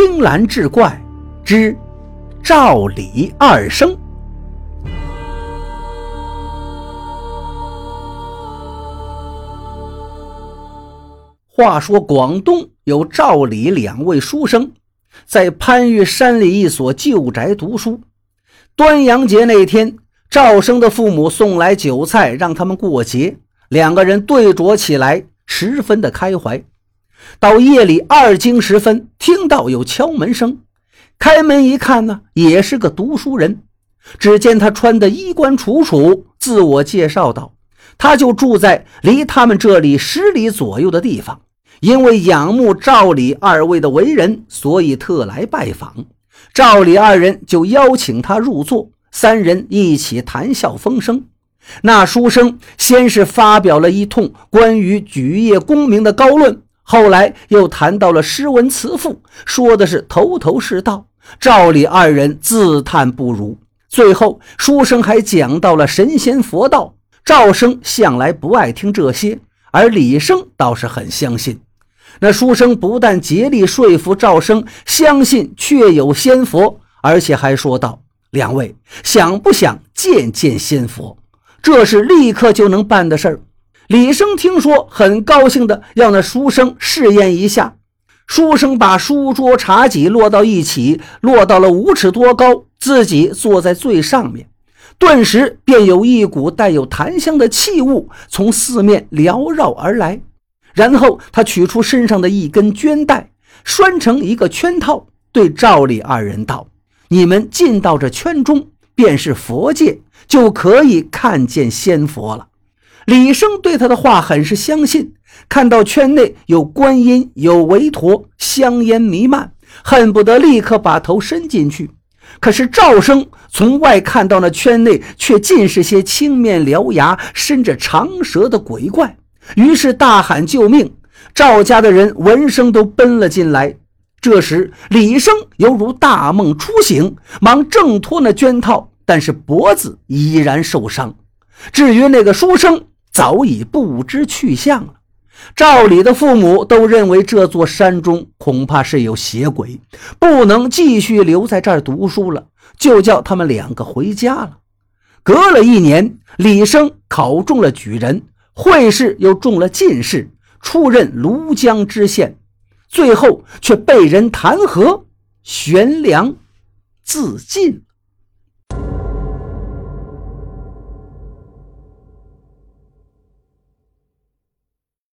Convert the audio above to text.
青蓝志怪之赵李二生。话说广东有赵李两位书生，在番禺山里一所旧宅读书。端阳节那天，赵生的父母送来酒菜，让他们过节。两个人对酌起来，十分的开怀。到夜里二更时分，听到有敲门声，开门一看呢，也是个读书人。只见他穿的衣冠楚楚，自我介绍道：“他就住在离他们这里十里左右的地方。”因为仰慕赵李二位的为人，所以特来拜访。赵李二人就邀请他入座，三人一起谈笑风生。那书生先是发表了一通关于举业功名的高论，后来又谈到了诗文词赋，说的是头头是道。赵李二人自叹不如。最后，书生还讲到了神仙佛道。赵生向来不爱听这些，而李生倒是很相信。那书生不但竭力说服赵生相信确有仙佛，而且还说道：“两位想不想见见仙佛？这是立刻就能办的事儿。”李生听说，很高兴的要那书生试验一下。书生把书桌茶几摞到一起，摞到了五尺多高，自己坐在最上面，顿时便有一股带有檀香的气雾从四面缭绕而来。然后他取出身上的一根绢带，拴成一个圈套，对赵李二人道：“你们进到这圈中，便是佛界，就可以看见仙佛了。”李生对他的话很是相信，看到圈内有观音，有韦陀，香烟弥漫，恨不得立刻把头伸进去。可是赵生从外看到那圈内却尽是些青面獠牙、伸着长舌的鬼怪。于是大喊救命！赵家的人闻声都奔了进来。这时李生犹如大梦初醒，忙挣脱那圈套，但是脖子依然受伤。至于那个书生，早已不知去向了。赵李的父母都认为这座山中恐怕是有邪鬼，不能继续留在这儿读书了，就叫他们两个回家了。隔了一年，李生考中了举人。会试又中了进士，出任庐江知县，最后却被人弹劾悬梁自尽。